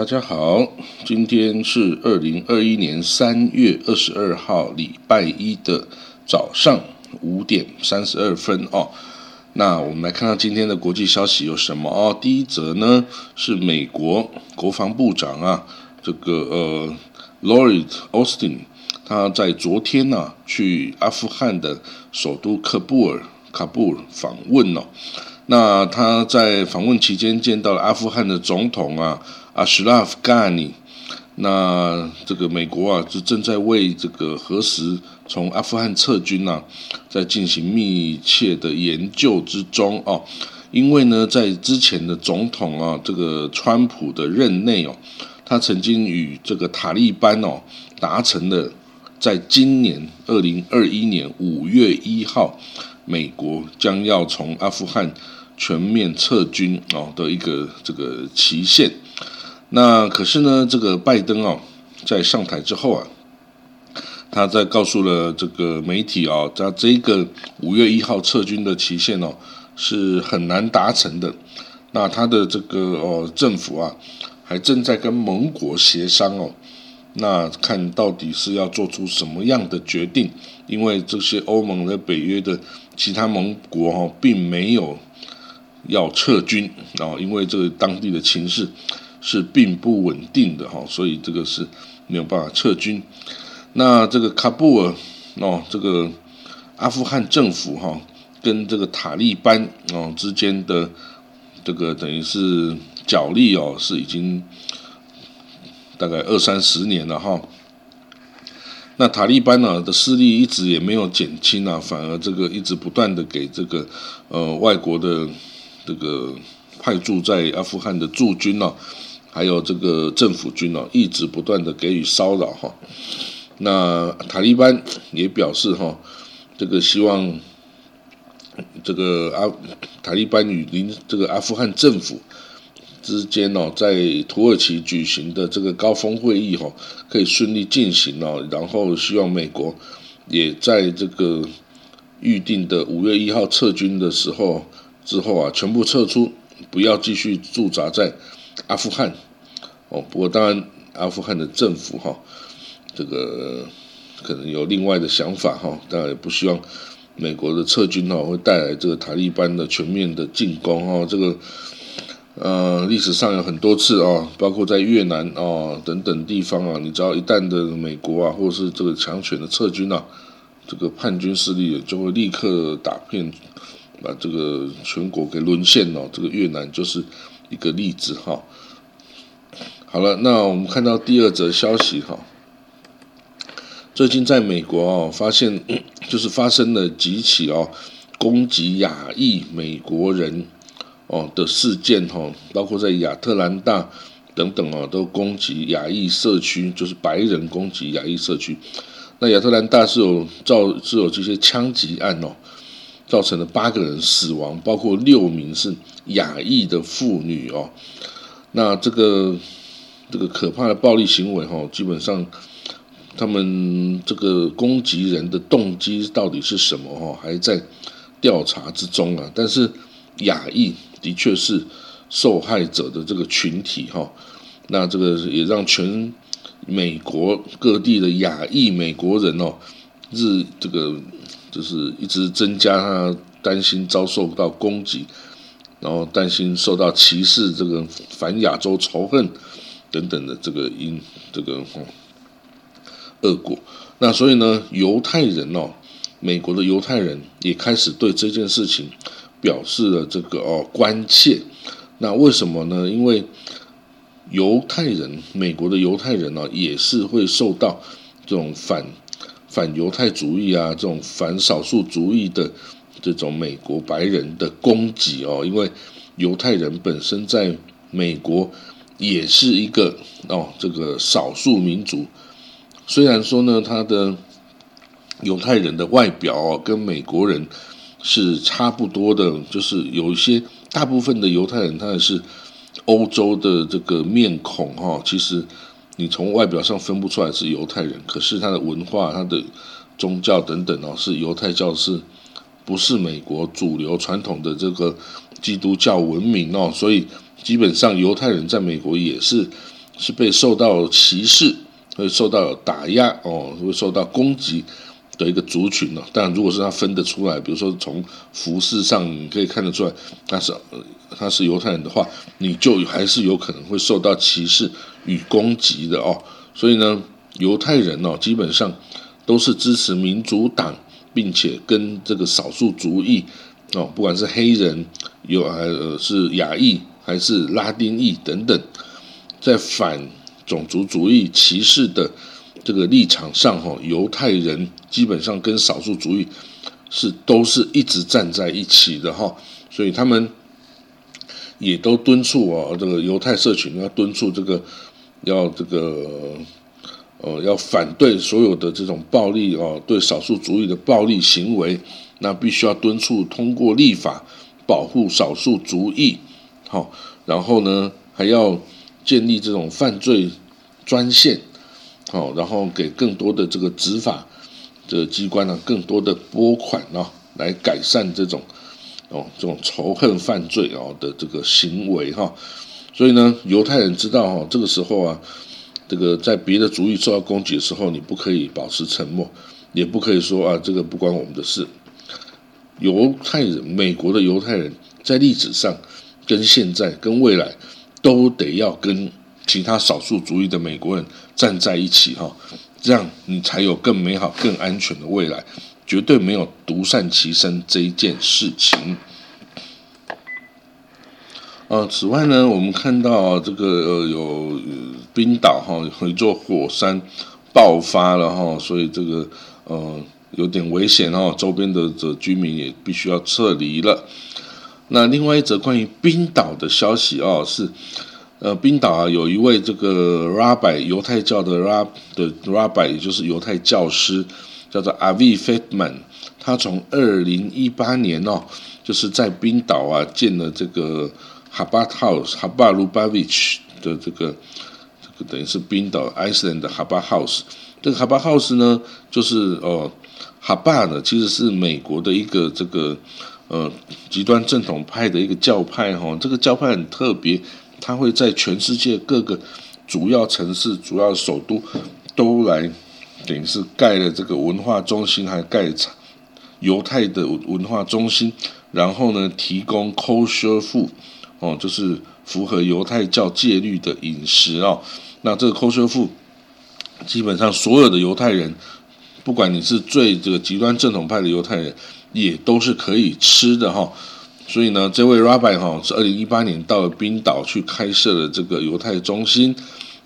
大家好，今天是二零二一年三月二十二号，礼拜一的早上五点三十二分哦。那我们来看看今天的国际消息有什么哦。第一则呢是美国国防部长啊，这个呃，Lloyd Austin，他在昨天呢去阿富汗的首都喀布尔，喀布尔访问哦。那他在访问期间见到了阿富汗的总统啊。阿什拉夫·盖尼，那这个美国啊，就正在为这个何时从阿富汗撤军呢，在进行密切的研究之中哦。因为呢，在之前的总统啊，这个川普的任内哦，他曾经与这个塔利班哦达成了，在今年二零二一年五月一号，美国将要从阿富汗全面撤军哦的一个这个期限。那可是呢，这个拜登哦，在上台之后啊，他在告诉了这个媒体啊，在这个五月一号撤军的期限哦，是很难达成的。那他的这个哦政府啊，还正在跟盟国协商哦，那看到底是要做出什么样的决定？因为这些欧盟的北约的其他盟国哦，并没有要撤军啊，因为这个当地的情势。是并不稳定的哈，所以这个是没有办法撤军。那这个喀布尔哦，这个阿富汗政府哈，跟这个塔利班哦之间的这个等于是角力哦，是已经大概二三十年了哈。那塔利班呢的势力一直也没有减轻啊，反而这个一直不断的给这个呃外国的这个派驻在阿富汗的驻军呢。还有这个政府军哦，一直不断的给予骚扰哈。那塔利班也表示哈，这个希望这个阿塔利班与邻这个阿富汗政府之间哦，在土耳其举行的这个高峰会议哈，可以顺利进行哦。然后希望美国也在这个预定的五月一号撤军的时候之后啊，全部撤出，不要继续驻扎在。阿富汗，哦，不过当然，阿富汗的政府哈，这个可能有另外的想法哈，当然也不希望美国的撤军哈会带来这个塔利班的全面的进攻哈，这个呃历史上有很多次啊，包括在越南啊等等地方啊，你知道一旦的美国啊或者是这个强权的撤军啊，这个叛军势力就会立刻打遍，把这个全国给沦陷了，这个越南就是。一个例子哈，好了，那我们看到第二则消息哈，最近在美国哦，发现 就是发生了几起哦攻击亚裔美国人哦的事件哈，包括在亚特兰大等等哦，都攻击亚裔社区，就是白人攻击亚裔社区。那亚特兰大是有造是有这些枪击案哦。造成了八个人死亡，包括六名是亚裔的妇女哦。那这个这个可怕的暴力行为哈，基本上他们这个攻击人的动机到底是什么哈，还在调查之中啊。但是亚裔的确是受害者的这个群体哈。那这个也让全美国各地的亚裔美国人哦，日这个。就是一直增加他担心遭受到攻击，然后担心受到歧视，这个反亚洲仇恨等等的这个因这个恶果。那所以呢，犹太人哦，美国的犹太人也开始对这件事情表示了这个哦关切。那为什么呢？因为犹太人，美国的犹太人呢，也是会受到这种反。反犹太主义啊，这种反少数主义的这种美国白人的攻击哦，因为犹太人本身在美国也是一个哦，这个少数民族。虽然说呢，他的犹太人的外表哦，跟美国人是差不多的，就是有一些大部分的犹太人，他也是欧洲的这个面孔哈，其实。你从外表上分不出来是犹太人，可是他的文化、他的宗教等等哦，是犹太教，是不是美国主流传统的这个基督教文明哦？所以基本上犹太人在美国也是是被受到歧视，会受到打压哦，会受到攻击的一个族群呢。但如果是他分得出来，比如说从服饰上你可以看得出来，他是他是犹太人的话，你就还是有可能会受到歧视与攻击的哦。所以呢，犹太人哦，基本上都是支持民主党，并且跟这个少数族裔哦，不管是黑人有还是亚裔还是拉丁裔等等。在反种族主义歧视的这个立场上，哈，犹太人基本上跟少数主义是都是一直站在一起的，哈，所以他们也都敦促啊，这个犹太社群要敦促这个，要这个，呃，要反对所有的这种暴力哦，对少数主义的暴力行为，那必须要敦促通过立法保护少数族裔，好，然后呢，还要。建立这种犯罪专线，好，然后给更多的这个执法的机关呢，更多的拨款啊，来改善这种哦这种仇恨犯罪哦的这个行为哈。所以呢，犹太人知道哈，这个时候啊，这个在别的族裔受到攻击的时候，你不可以保持沉默，也不可以说啊，这个不关我们的事。犹太人，美国的犹太人在历史上跟现在跟未来。都得要跟其他少数族裔的美国人站在一起哈，这样你才有更美好、更安全的未来，绝对没有独善其身这一件事情。呃，此外呢，我们看到这个呃有冰岛哈有一座火山爆发了哈，所以这个呃有点危险哈，周边的这居民也必须要撤离了。那另外一则关于冰岛的消息哦，是，呃，冰岛啊有一位这个 rabbi 犹太教的 rab 的 rabbi，也就是犹太教师，叫做 Avi Feldman，他从二零一八年哦，就是在冰岛啊建了这个 Habat House Habat Lubavitch 的这个这个等于是冰岛 Iceland 的 Habat House，这个 Habat House 呢，就是哦 Habat 呢其实是美国的一个这个。呃，极端正统派的一个教派哈，这个教派很特别，它会在全世界各个主要城市、主要首都都来，等于是盖了这个文化中心，还盖犹太的文化中心，然后呢，提供 kosher food 哦，就是符合犹太教戒律的饮食哦。那这个 kosher food 基本上所有的犹太人，不管你是最这个极端正统派的犹太人。也都是可以吃的哈，所以呢，这位 Rabbi 哈是二零一八年到了冰岛去开设了这个犹太中心，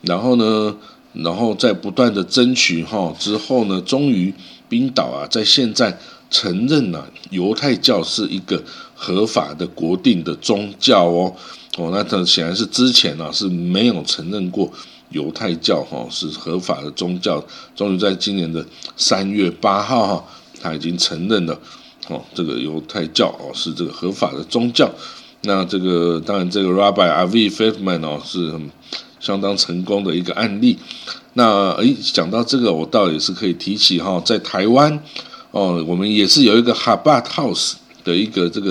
然后呢，然后在不断的争取哈之后呢，终于冰岛啊在现在承认了犹太教是一个合法的国定的宗教哦。哦，那它显然是之前呢是没有承认过犹太教哈是合法的宗教，终于在今年的三月八号哈，他已经承认了。哦，这个犹太教哦是这个合法的宗教，那这个当然这个 Rabbi Avi Feldman 哦是相当成功的一个案例。那诶，讲到这个，我倒也是可以提起哈，在台湾哦，我们也是有一个 haba House 的一个这个